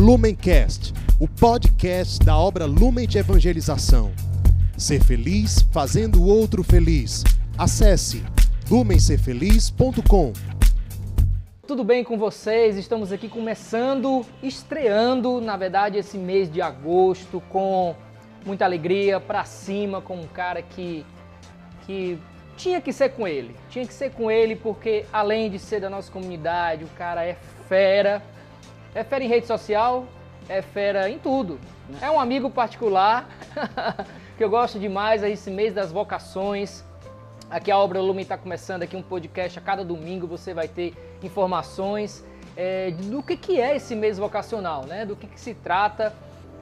Lumencast, o podcast da obra Lumen de Evangelização. Ser feliz fazendo o outro feliz. Acesse lumencerfeliz.com. Tudo bem com vocês? Estamos aqui começando, estreando, na verdade, esse mês de agosto com muita alegria, pra cima, com um cara que que tinha que ser com ele. Tinha que ser com ele porque além de ser da nossa comunidade, o cara é fera. É fera em rede social, é fera em tudo. É um amigo particular que eu gosto demais, é esse mês das vocações. Aqui a Obra Lumen está começando aqui um podcast a cada domingo você vai ter informações é, do que, que é esse mês vocacional, né? Do que, que se trata.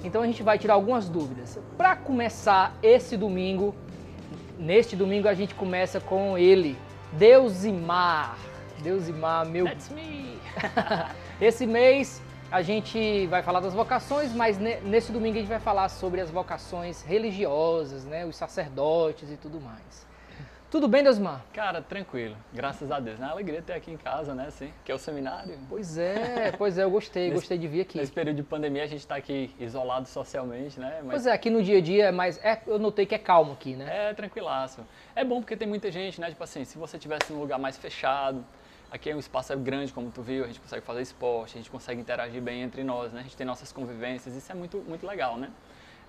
Então a gente vai tirar algumas dúvidas. Para começar esse domingo, neste domingo a gente começa com ele, Deusimar. Deusimar, meu. That's me. esse mês a gente vai falar das vocações, mas nesse domingo a gente vai falar sobre as vocações religiosas, né? Os sacerdotes e tudo mais. Tudo bem, Deusmar? Cara, tranquilo. Graças a Deus. É uma alegria ter aqui em casa, né? Assim, que é o seminário. Pois é, pois é, eu gostei, gostei de vir aqui. Nesse período de pandemia a gente está aqui isolado socialmente, né? Mas Pois é, aqui no dia a dia é mais. É, eu notei que é calmo aqui, né? é tranquilaço. É bom porque tem muita gente, né? Tipo assim, se você tivesse num lugar mais fechado, aqui é um espaço grande, como tu viu, a gente consegue fazer esporte, a gente consegue interagir bem entre nós, né? A gente tem nossas convivências, isso é muito, muito legal, né?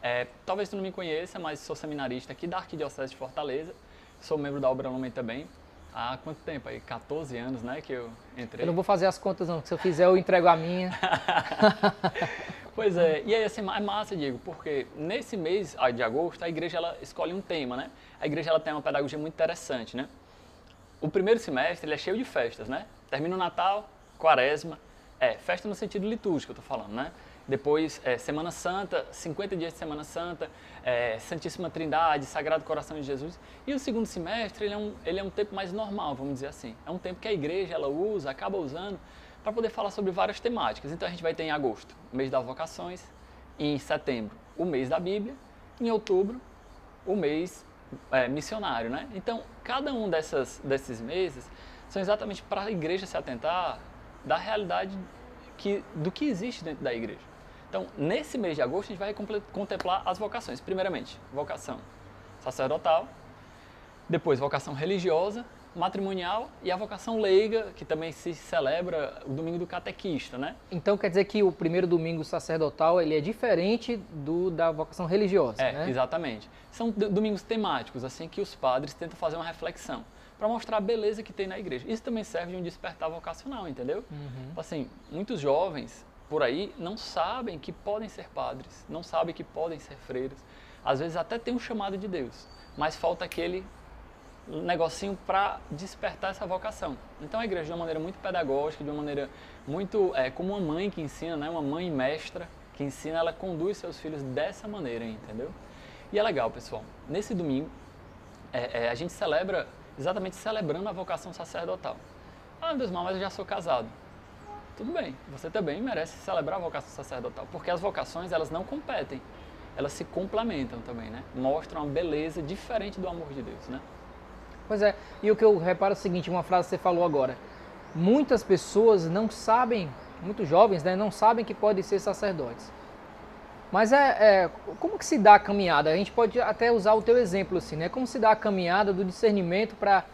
É, talvez tu não me conheça, mas sou seminarista aqui da Arquidiocese de Fortaleza, sou membro da Obra Lumen também. Há quanto tempo aí? 14 anos, né, que eu entrei. Eu não vou fazer as contas, não, se eu fizer eu entrego a minha. Pois é, e aí assim, é massa, Diego, porque nesse mês de agosto a igreja ela escolhe um tema, né? A igreja ela tem uma pedagogia muito interessante, né? O primeiro semestre ele é cheio de festas, né? Termina o Natal, Quaresma, é, festa no sentido litúrgico, eu tô falando, né? Depois, é, Semana Santa, 50 dias de Semana Santa, é, Santíssima Trindade, Sagrado Coração de Jesus. E o segundo semestre, ele é, um, ele é um tempo mais normal, vamos dizer assim. É um tempo que a igreja, ela usa, acaba usando, para poder falar sobre várias temáticas. Então a gente vai ter em agosto, o mês das vocações, em setembro, o mês da Bíblia, em outubro, o mês é, missionário, né? Então, cada um dessas, desses meses são exatamente para a igreja se atentar da realidade que, do que existe dentro da igreja. Então, nesse mês de agosto, a gente vai contemplar as vocações. Primeiramente, vocação sacerdotal, depois vocação religiosa, matrimonial e a vocação leiga, que também se celebra o domingo do catequista, né? Então quer dizer que o primeiro domingo sacerdotal ele é diferente do da vocação religiosa, É, né? exatamente. São domingos temáticos, assim, que os padres tentam fazer uma reflexão para mostrar a beleza que tem na igreja. Isso também serve de um despertar vocacional, entendeu? Tipo Assim, muitos jovens por aí não sabem que podem ser padres, não sabem que podem ser freiras. Às vezes até tem um chamado de Deus, mas falta aquele negocinho para despertar essa vocação. Então a igreja de uma maneira muito pedagógica, de uma maneira muito é, como uma mãe que ensina, né, uma mãe mestra que ensina, ela conduz seus filhos dessa maneira, entendeu? E é legal, pessoal. Nesse domingo é, é, a gente celebra exatamente celebrando a vocação sacerdotal. Ah, Deus, mas eu já sou casado. Tudo bem, você também merece celebrar a vocação sacerdotal, porque as vocações elas não competem, elas se complementam também, né? Mostram uma beleza diferente do amor de Deus, né? Pois é. E o que eu reparo é o seguinte, uma frase que você falou agora. Muitas pessoas não sabem, muitos jovens, né, não sabem que podem ser sacerdotes. Mas é, é, como que se dá a caminhada? A gente pode até usar o teu exemplo assim, né? Como se dá a caminhada do discernimento para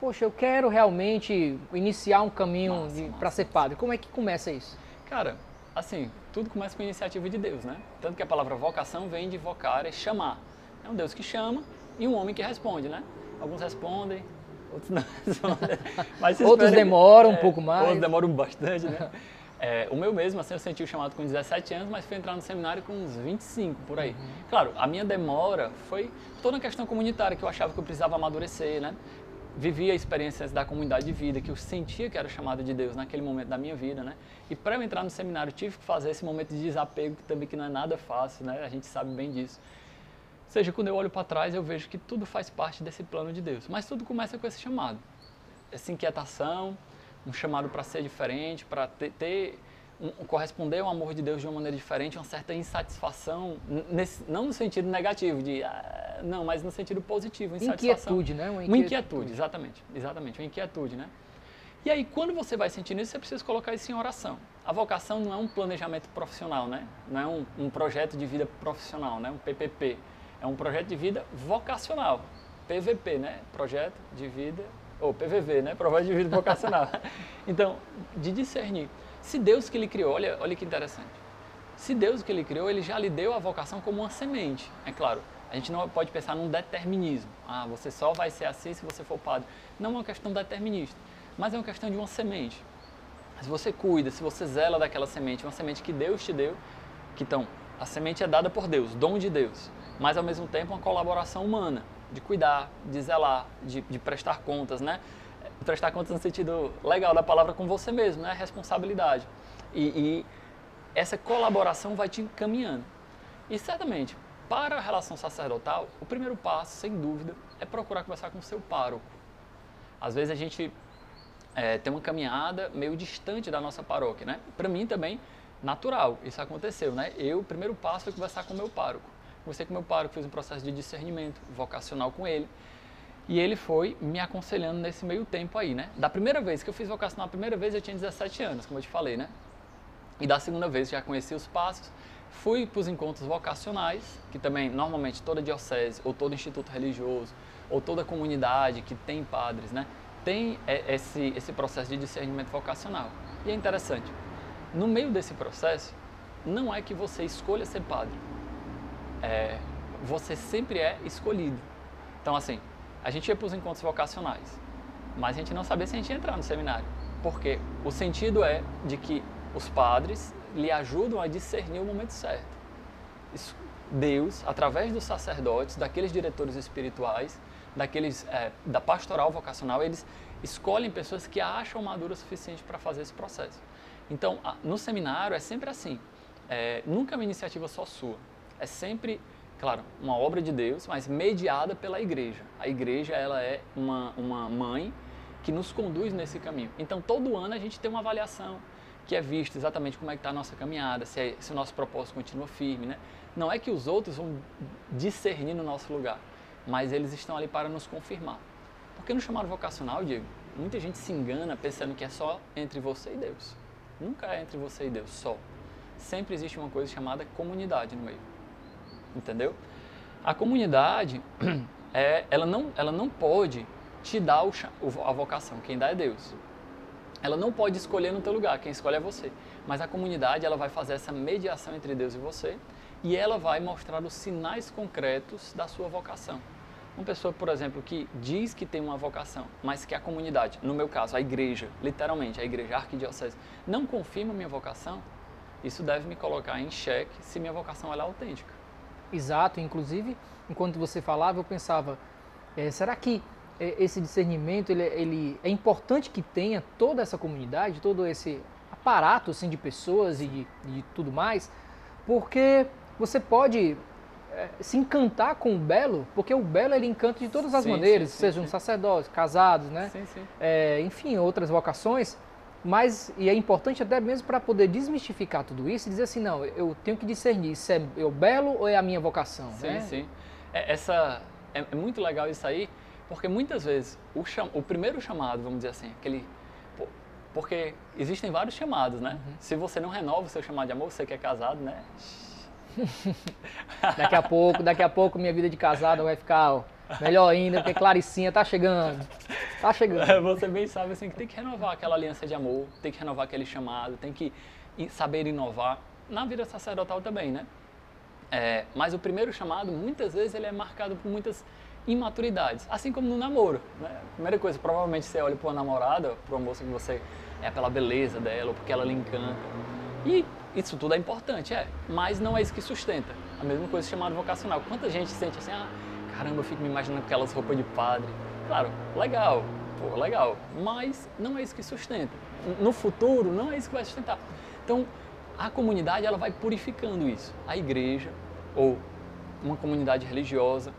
Poxa, eu quero realmente iniciar um caminho para ser padre. Como é que começa isso? Cara, assim, tudo começa com a iniciativa de Deus, né? Tanto que a palavra vocação vem de vocar, é chamar. É um Deus que chama e um homem que responde, né? Alguns respondem, outros não respondem. Mas Outros demoram um pouco mais. Outros demoram bastante, né? É, o meu mesmo, assim, eu senti o chamado com 17 anos, mas fui entrar no seminário com uns 25, por aí. Claro, a minha demora foi toda a questão comunitária, que eu achava que eu precisava amadurecer, né? Vivia experiências da comunidade de vida, que eu sentia que era chamada de Deus naquele momento da minha vida, né? E para eu entrar no seminário, tive que fazer esse momento de desapego, que também que não é nada fácil, né? A gente sabe bem disso. Ou seja, quando eu olho para trás, eu vejo que tudo faz parte desse plano de Deus. Mas tudo começa com esse chamado. Essa inquietação, um chamado para ser diferente, para ter, ter um, corresponder ao amor de Deus de uma maneira diferente, uma certa insatisfação, nesse- não no sentido negativo, de ah, não, mas no sentido positivo, insatisfação. Inquietude, né? Uma inquietude, exatamente, exatamente, uma inquietude, né? E aí, quando você vai sentindo isso, você precisa colocar isso em oração. a vocação não é um planejamento profissional, né? Não é um, um projeto de vida profissional, né? Um PPP. É um projeto de vida vocacional. PVP, né? Projeto de vida, ou PVV, né? Projeto de vida vocacional. então, de discernir. Se Deus que lhe criou, olha, olha que interessante. Se Deus que lhe criou, ele já lhe deu a vocação como uma semente. É claro, a gente não pode pensar num determinismo. Ah, você só vai ser assim se você for padre. Não é uma questão determinista, mas é uma questão de uma semente. Se você cuida, se você zela daquela semente, uma semente que Deus te deu, que então, a semente é dada por Deus, dom de Deus, mas ao mesmo tempo uma colaboração humana, de cuidar, de zelar, de, de prestar contas, né? Prestar contas no sentido legal da palavra com você mesmo, né? Responsabilidade. E, e essa colaboração vai te encaminhando. E certamente, para a relação sacerdotal, o primeiro passo, sem dúvida, é procurar conversar com o seu pároco. Às vezes a gente é, tem uma caminhada meio distante da nossa paróquia, né? Para mim também, natural, isso aconteceu, né? Eu, o primeiro passo foi conversar com o meu pároco. Conversei com meu pároco, fiz um processo de discernimento vocacional com ele. E ele foi me aconselhando nesse meio tempo aí, né? Da primeira vez que eu fiz vocacional, a primeira vez eu tinha 17 anos, como eu te falei, né? E da segunda vez já conheci os passos, fui para os encontros vocacionais, que também normalmente toda diocese, ou todo instituto religioso, ou toda comunidade que tem padres, né? tem é, esse, esse processo de discernimento vocacional. E é interessante, no meio desse processo, não é que você escolha ser padre, é, você sempre é escolhido. Então, assim, a gente ia para os encontros vocacionais, mas a gente não sabia se a gente ia entrar no seminário, porque o sentido é de que os padres lhe ajudam a discernir o momento certo. Deus, através dos sacerdotes, daqueles diretores espirituais, daqueles é, da pastoral vocacional, eles escolhem pessoas que acham madura o suficiente para fazer esse processo. Então, no seminário é sempre assim, é, nunca é uma iniciativa só sua, é sempre, claro, uma obra de Deus, mas mediada pela igreja. A igreja ela é uma, uma mãe que nos conduz nesse caminho. Então, todo ano a gente tem uma avaliação que é vista exatamente como é que está a nossa caminhada, se, é, se o nosso propósito continua firme, né? Não é que os outros vão discernir no nosso lugar, mas eles estão ali para nos confirmar. Porque no chamado vocacional, Diego, muita gente se engana pensando que é só entre você e Deus. Nunca é entre você e Deus, só. Sempre existe uma coisa chamada comunidade no meio. Entendeu? A comunidade, é, ela, não, ela não pode te dar o, a vocação, quem dá é Deus. Ela não pode escolher no teu lugar, quem escolhe é você. Mas a comunidade, ela vai fazer essa mediação entre Deus e você e ela vai mostrar os sinais concretos da sua vocação. Uma pessoa, por exemplo, que diz que tem uma vocação, mas que a comunidade, no meu caso, a igreja, literalmente, a igreja a arquidiocese, não confirma minha vocação, isso deve me colocar em xeque se minha vocação é autêntica. Exato, inclusive, enquanto você falava, eu pensava, é, será que esse discernimento ele, ele, é importante que tenha toda essa comunidade, todo esse aparato assim, de pessoas e de, de tudo mais, porque você pode é, se encantar com o belo, porque o belo ele encanta de todas as sim, maneiras, sim, sejam sim. sacerdotes, casados, né? É, enfim, outras vocações. Mas, e é importante até mesmo para poder desmistificar tudo isso e dizer assim, não, eu tenho que discernir se é o belo ou é a minha vocação. Sim, né? sim. É, essa, é, é, muito legal isso aí, porque muitas vezes o, cham, o primeiro chamado, vamos dizer assim, aquele porque existem vários chamados, né? Uhum. Se você não renova o seu chamado de amor, você que é casado, né? daqui a pouco, daqui a pouco minha vida de casado vai ficar ó, melhor ainda, porque Claricinha tá chegando. Tá chegando. Você bem sabe assim que tem que renovar aquela aliança de amor, tem que renovar aquele chamado, tem que saber inovar. Na vida sacerdotal também, né? É, mas o primeiro chamado, muitas vezes, ele é marcado por muitas imaturidades, assim como no namoro. Né? Primeira coisa, provavelmente você olha para uma namorada, para uma moça que você é pela beleza dela, ou porque ela lhe encanta. E isso tudo é importante, é, mas não é isso que sustenta. A mesma coisa chamada vocacional. Quanta gente sente assim, ah, caramba, eu fico me imaginando aquelas roupas de padre. Claro, legal, pô, legal, mas não é isso que sustenta. No futuro, não é isso que vai sustentar. Então, a comunidade ela vai purificando isso. A igreja ou uma comunidade religiosa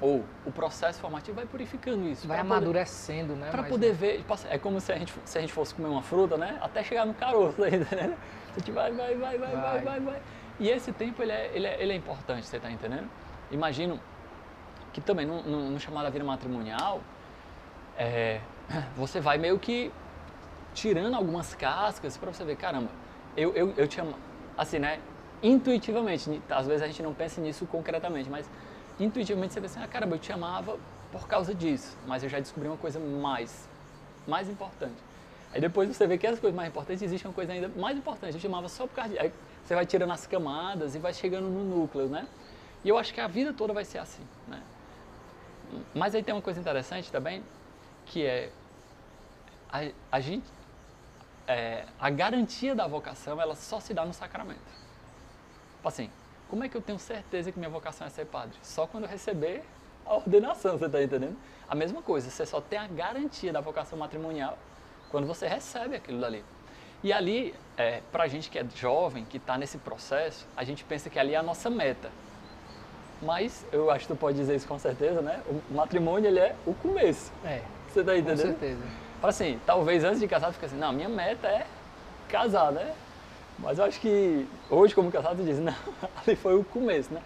ou o processo formativo vai purificando isso. Vai amadurecendo, poder, né? Para poder ver, é como se a, gente, se a gente fosse comer uma fruta, né? Até chegar no caroço ainda, né? A gente vai, vai, vai, vai, vai, vai, vai. E esse tempo ele é, ele é, ele é importante, você está entendendo? Imagino que também no, no, no chamado vida matrimonial, é, você vai meio que tirando algumas cascas para você ver, caramba, eu, eu, eu te amo, assim, né? Intuitivamente, às vezes a gente não pensa nisso concretamente, mas intuitivamente você pensa assim, ah, caramba, eu te amava por causa disso, mas eu já descobri uma coisa mais, mais importante. Aí depois você vê que as coisas mais importantes existem uma coisa ainda mais importante. Eu te amava só por causa disso. Aí você vai tirando as camadas e vai chegando no núcleo, né? E eu acho que a vida toda vai ser assim, né? Mas aí tem uma coisa interessante também, que é a, a gente, é, a garantia da vocação, ela só se dá no sacramento. Tipo assim, como é que eu tenho certeza que minha vocação é ser padre? Só quando eu receber a ordenação, você está entendendo? A mesma coisa, você só tem a garantia da vocação matrimonial quando você recebe aquilo dali. E ali, é, para a gente que é jovem, que está nesse processo, a gente pensa que ali é a nossa meta. Mas eu acho que tu pode dizer isso com certeza, né? O matrimônio ele é o começo. É. Você está entendendo? Com certeza. Assim, talvez antes de casar fique assim, não, minha meta é casar, né? Mas eu acho que hoje como casado tu diz, não, ali foi o começo, né?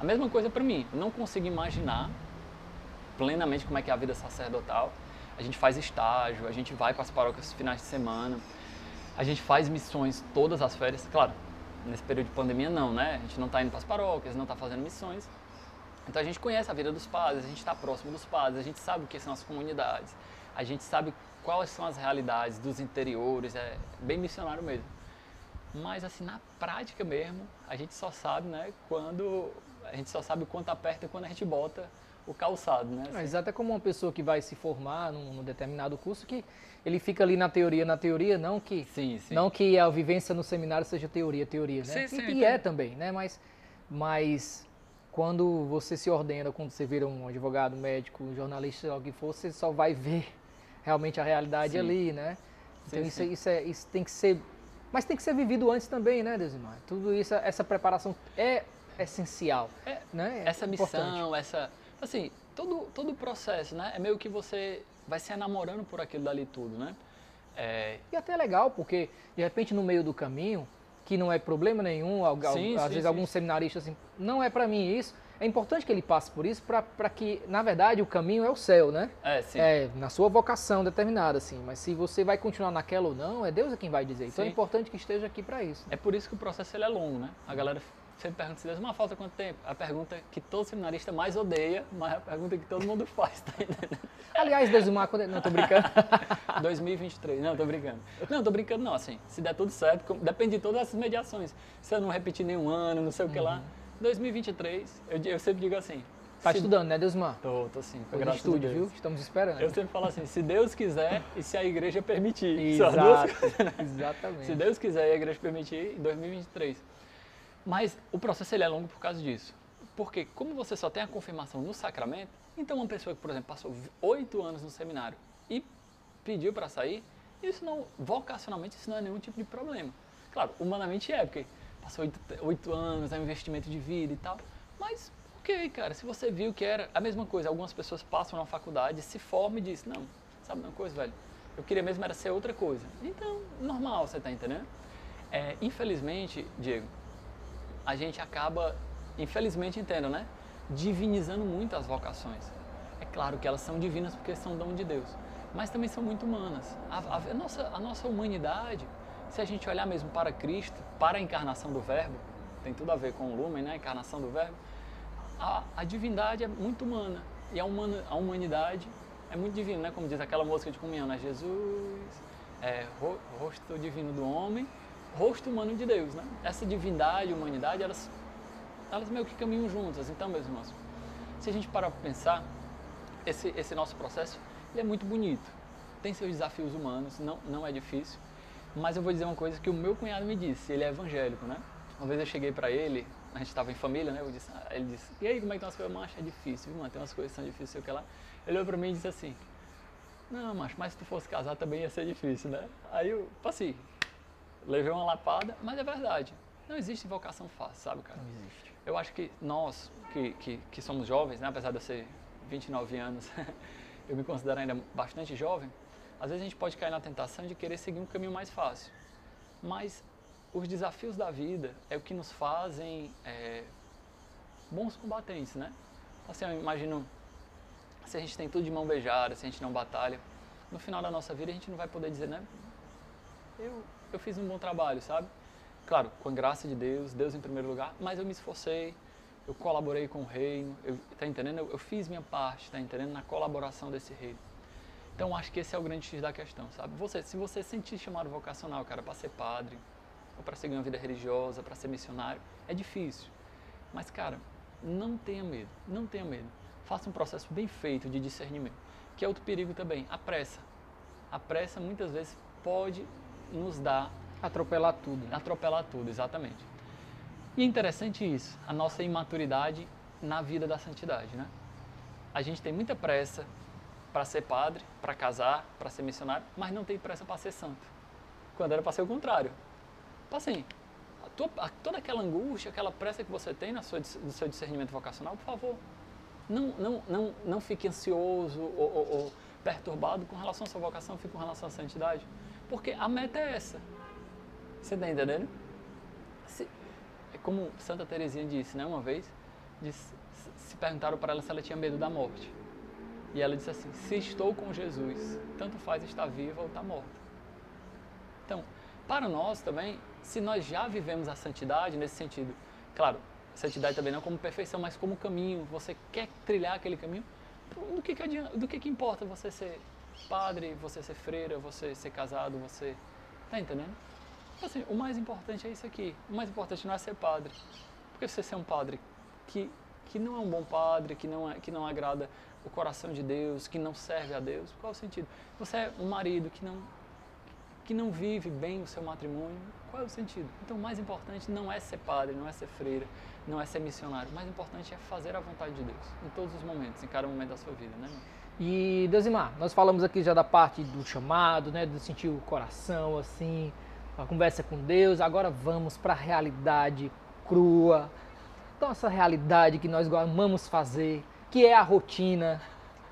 A mesma coisa para mim, eu não consigo imaginar plenamente como é que é a vida sacerdotal. A gente faz estágio, a gente vai para as paróquias finais de semana, a gente faz missões todas as férias, claro, nesse período de pandemia não, né? A gente não está indo para as paróquias, não está fazendo missões. Então a gente conhece a vida dos padres, a gente está próximo dos padres, a gente sabe o que são as comunidades, a gente sabe quais são as realidades dos interiores, é bem missionário mesmo. Mas assim, na prática mesmo, a gente só sabe, né, quando a gente só sabe o quanto aperta quando a gente bota o calçado, né? Assim. Exato, é como uma pessoa que vai se formar num, num, determinado curso que ele fica ali na teoria, na teoria, não que sim, sim. não que a vivência no seminário seja teoria, teoria, né? Sim, e, e é também, né? Mas mas quando você se ordena, quando você vira um advogado, médico, um jornalista, o que for, você só vai ver realmente a realidade Sim. ali, né? Então Sim, isso, sim. isso, é, isso tem que ser, mas tem que ser vivido antes também, né, Desimar? Tudo isso, essa preparação é essencial, É, né? É essa importante. missão, essa. Assim, todo, todo o processo, né? É meio que você vai se enamorando por aquilo dali tudo, né? É, E até é legal, porque de repente no meio do caminho, que não é problema nenhum, Sim, às sim, vezes sim. alguns seminaristas assim, não é para mim isso. É importante que ele passe por isso para que, na verdade, o caminho é o céu, né? é sim. É, na sua vocação determinada, assim. Mas se você vai continuar naquela ou não, é Deus é quem vai dizer. Então é importante que esteja aqui para isso. É por isso que o processo ele é longo, né? A galera sempre pergunta se Deus, uma falta quanto tempo? A pergunta que todo seminarista mais odeia, mas é a pergunta que todo mundo faz, tá entendendo? Aliás, Desimar, quando... não tô brincando. 2023, não, tô brincando. Não, tô brincando não, assim, se der tudo certo, depende de todas essas mediações. Se eu não repetir nenhum ano, não sei o que lá. 2023, eu, eu sempre digo assim. Tá se- estudando, né, Desimar? Tô, tô sim, no graças estúdio, Deus. viu? Estamos esperando. Eu sempre falo assim, se Deus quiser e se a igreja permitir. Duas Exato, coisas, né? exatamente. Se Deus quiser e a igreja permitir, em 2023. Mas o processo ele é longo por causa disso. Porque como você só tem a confirmação no sacramento, então uma pessoa que, por exemplo, passou oito anos no seminário e pediu para sair, isso não, vocacionalmente, isso não é nenhum tipo de problema. Claro, humanamente é, porque passou oito, anos, é um investimento de vida e tal. Mas, ok, cara, se você viu que era a mesma coisa, algumas pessoas passam na faculdade, se formam e dizem, não, sabe uma coisa, velho? Eu queria mesmo era ser outra coisa. Então, normal, você tá entendendo? É, infelizmente, Diego, a gente acaba, infelizmente entendo, né? Divinizando muito as vocações. É claro que elas são divinas porque são dom de Deus, mas também são muito humanas. A, a- a nossa, a nossa humanidade, se a gente olhar mesmo para Cristo, para a encarnação do Verbo, tem tudo a ver com o lumen, né? A encarnação do Verbo, a, a divindade é muito humana e a, humana, a humanidade é muito divina, né? Como diz aquela música de comunhão, né? Jesus, é, ro- rosto divino do homem, rosto humano de Deus, né? Essa divindade e humanidade, elas, elas meio que caminham juntas. Então, meus irmãos, se a gente parar para pensar, esse, esse nosso processo ele é muito bonito. Tem seus desafios humanos, não, não é difícil. Mas eu vou dizer uma coisa que o meu cunhado me disse, ele é evangélico, né? Uma vez eu cheguei para ele, a gente estava em família, né? Disse, ah, ele disse, e aí, como é que estão as coisas? Macho, é difícil, viu, mano? Tem umas coisas que são difíceis, sei o que lá. Ele olhou para mim e disse assim, não, macho, mas se tu fosse casar também ia ser difícil, né? Aí eu, assim, levei uma lapada, mas é verdade. Não existe vocação fácil, sabe, cara? Não existe. Eu acho que nós, que, que, que somos jovens, né, apesar de eu ser 29 anos, eu me considero ainda bastante jovem, às vezes a gente pode cair na tentação de querer seguir um caminho mais fácil. Mas os desafios da vida é o que nos fazem é, bons combatentes, né? Assim, eu imagino, se a gente tem tudo de mão beijada, se a gente não batalha, no final da nossa vida a gente não vai poder dizer, né? Eu, eu fiz um bom trabalho, sabe? claro, com a graça de Deus, Deus em primeiro lugar, mas eu me esforcei, eu colaborei com o reino, eu, tá entendendo? Eu, eu fiz minha parte, tá entendendo? Na colaboração desse reino. Então acho que esse é o grande X da questão, sabe? Você, se você sentir chamado vocacional, cara, para ser padre, ou para seguir uma vida religiosa, para ser missionário, é difícil. Mas, cara, não tenha medo, não tenha medo. Faça um processo bem feito de discernimento, que é outro perigo também, a pressa. A pressa muitas vezes pode nos dar atropelar tudo. Atropelar tudo, exatamente. E é interessante isso, a nossa imaturidade na vida da santidade, né? A gente tem muita pressa para ser padre, para casar, para ser missionário, mas não tem pressa para ser santo. Quando era para ser o contrário. Então, assim, a tua, a, toda aquela angústia, aquela pressa que você tem na sua, no seu discernimento vocacional, por favor, não, não, não, não fique ansioso ou, ou, ou perturbado com relação à sua vocação, fique com relação à santidade. Porque a meta é essa. Você está entendendo? Se, é como Santa Teresinha disse, né, uma vez, disse, se perguntaram para ela se ela tinha medo da morte. E ela disse assim: Se estou com Jesus, tanto faz estar viva ou estar morta. Então, para nós também, se nós já vivemos a santidade nesse sentido, claro, santidade também não como perfeição, mas como caminho, você quer trilhar aquele caminho, do que, que, adianta, do que, que importa você ser padre, você ser freira, você ser casado, você. Tá entendendo? Assim, o mais importante é isso aqui. O mais importante não é ser padre. Porque você ser um padre que, que não é um bom padre, que não, é, que não agrada o coração de Deus, que não serve a Deus, qual é o sentido? Você é um marido que não, que não vive bem o seu matrimônio, qual é o sentido? Então o mais importante não é ser padre, não é ser freira, não é ser missionário. O mais importante é fazer a vontade de Deus em todos os momentos, em cada momento da sua vida, né? E Deusimar, nós falamos aqui já da parte do chamado, né, do sentir o coração, assim, a conversa com Deus. Agora vamos para a realidade crua, nossa realidade que nós amamos fazer, que é a rotina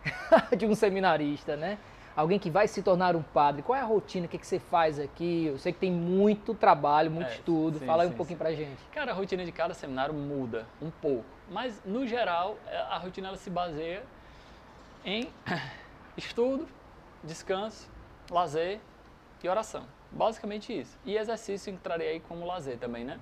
de um seminarista, né? Alguém que vai se tornar um padre. Qual é a rotina? O que, que você faz aqui? Eu sei que tem muito trabalho, muito é, estudo. Sim, Fala aí um pouquinho sim. pra gente. Cara, a rotina de cada seminário muda um pouco. Mas, no geral, é, a rotina ela se baseia em estudo, descanso, lazer e oração. Basicamente isso. E exercício entraria aí como lazer também, né?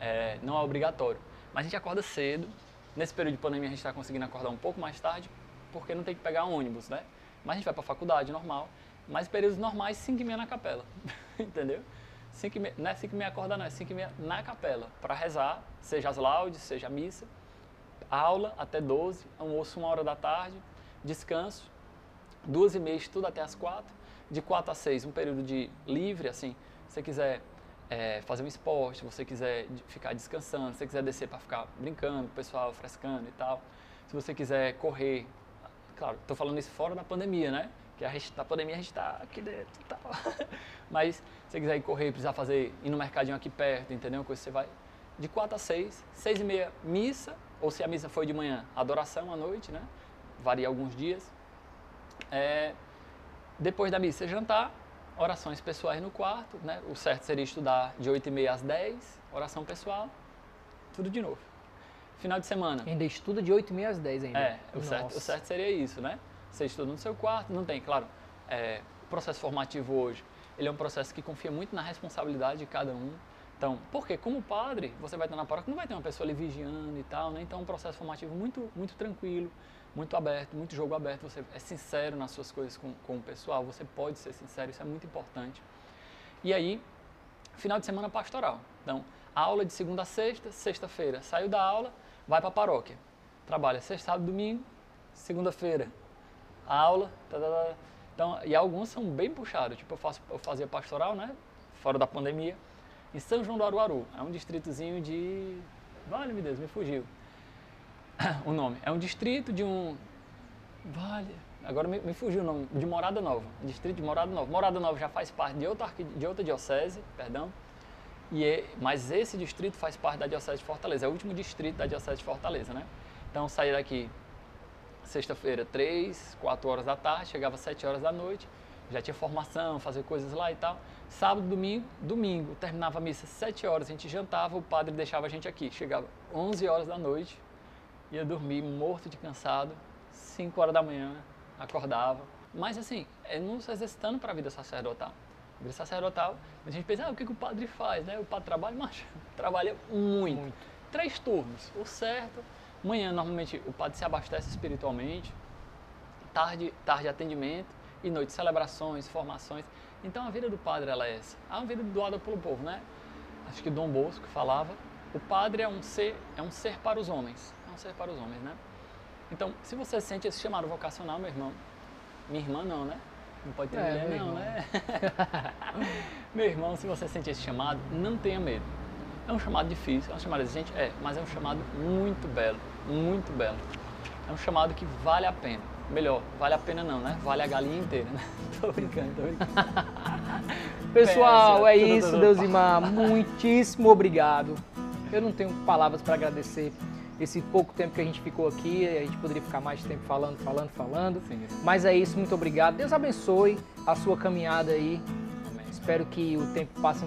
É, não é obrigatório. Mas a gente acorda cedo. Nesse período de pandemia a gente está conseguindo acordar um pouco mais tarde, porque não tem que pegar ônibus, né? Mas a gente vai para a faculdade normal. Mas períodos normais, 5 e meia na capela. Entendeu? 5 e meia, não é 5 e meia acordar, não, é 5 e meia na capela. Para rezar, seja as laudes, seja a missa. Aula até 12, almoço uma hora da tarde, descanso, duas e meia estudo até as quatro, de quatro a seis um período de livre, assim, se você quiser é, fazer um esporte, você quiser ficar descansando, se você quiser descer para ficar brincando, o pessoal frescando e tal, se você quiser correr, claro, estou falando isso fora da pandemia, né? Que a gente, pandemia a gente está aqui dentro e tal. Mas se você quiser ir correr, precisar fazer, ir no mercadinho aqui perto, entendeu? Coisa você vai de 4 a 6, 6 e meia missa, ou se a missa foi de manhã, adoração à noite, né? Varia alguns dias. É, depois da missa, jantar, orações pessoais no quarto, né? O certo seria estudar de 8 e meia às 10, oração pessoal, tudo de novo. Final de semana. Ainda estuda de 8 e meia às 10 ainda. É, o certo, o certo, seria isso, né? Você estuda no seu quarto, não tem, claro, é, o processo formativo hoje, ele é um processo que confia muito na responsabilidade de cada um. Então, porque como padre, você vai estar na paróquia, não vai ter uma pessoa ali vigiando e tal, né? Então, é um processo formativo muito, muito tranquilo, muito aberto, muito jogo aberto. Você é sincero nas suas coisas com, com o pessoal, você pode ser sincero, isso é muito importante. E aí, final de semana pastoral. Então, aula de segunda a sexta, sexta-feira saiu da aula, vai para a paróquia. Trabalha sexta, sábado, domingo, segunda-feira, aula. Tá, tá, tá. Então, e alguns são bem puxados. Tipo, eu, faço, eu fazia pastoral, né? Fora da pandemia, em São João do Aruaru. É um distritozinho de. Vale, meu Deus, me fugiu o nome. É um distrito de um. Vale. Agora me, me, fugiu o nome. De Morada Nova. Distrito de Morada Nova. Morada Nova já faz parte de outra, de outra diocese, perdão. E é, mas esse distrito faz parte da Diocese de Fortaleza, é o último distrito da Diocese de Fortaleza, né? Então saí daqui sexta-feira, 3, 4 horas da tarde, chegava às 7 horas da noite, já tinha formação, fazer coisas lá e tal. Sábado, domingo, domingo, terminava a missa às 7 horas, a gente jantava, o padre deixava a gente aqui. Chegava 11 horas da noite, ia dormir morto de cansado, 5 horas da manhã, acordava. Mas assim, é não se exercitando para a vida sacerdotal. Igreja sacerdotal, a gente pensa, ah, o que, que o padre faz, né? O padre trabalha, mas trabalha muito. muito. Três turnos, o certo. Manhã, normalmente, o padre se abastece espiritualmente. Tarde, tarde atendimento. E noite, celebrações, formações. Então, a vida do padre, ela é essa. É uma vida doada pelo povo, né? Acho que Dom Bosco falava. O padre é um ser, é um ser para os homens. É um ser para os homens, né? Então, se você sente esse chamado vocacional, meu irmão, minha irmã não, né? Não pode ter é, mulher, não, irmão. né? meu irmão, se você sente esse chamado, não tenha medo. É um chamado difícil, é um chamado exigente, é, mas é um chamado muito belo, muito belo. É um chamado que vale a pena. Melhor, vale a pena não, né? Vale a galinha inteira, né? tô brincando, tô brincando. Pessoal, é isso, Deusimar. Muitíssimo obrigado. Eu não tenho palavras para agradecer esse pouco tempo que a gente ficou aqui, a gente poderia ficar mais tempo falando, falando, falando. Sim, sim. Mas é isso, muito obrigado. Deus abençoe a sua caminhada aí. Amém. Espero que o tempo passe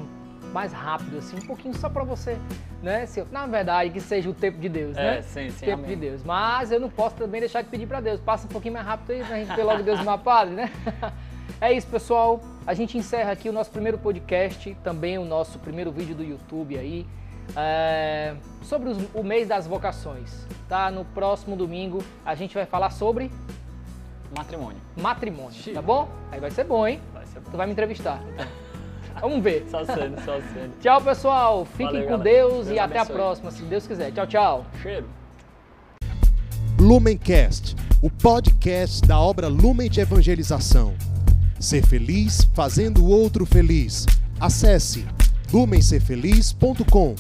mais rápido, assim, um pouquinho só para você, né? Se, na verdade, que seja o tempo de Deus, é, né? Sim, sim, tempo amém. de Deus. Mas eu não posso também deixar de pedir para Deus. Passa um pouquinho mais rápido aí, pra gente ter logo Deus no padre, né? É isso, pessoal. A gente encerra aqui o nosso primeiro podcast, também o nosso primeiro vídeo do YouTube aí é, sobre os, o mês das vocações. Tá? No próximo domingo a gente vai falar sobre matrimônio. Matrimônio, tá bom? Aí vai ser bom, hein? Vai ser bom. Tu vai me entrevistar. Vamos ver. Só sendo, só sendo. Tchau, pessoal. Fiquem Valeu, com Deus, Deus e até a próxima, se Deus quiser. Tchau, tchau. Cheiro. Lumencast, o podcast da obra Lumen de Evangelização. Ser feliz fazendo o outro feliz. Acesse lumencerfeliz.com.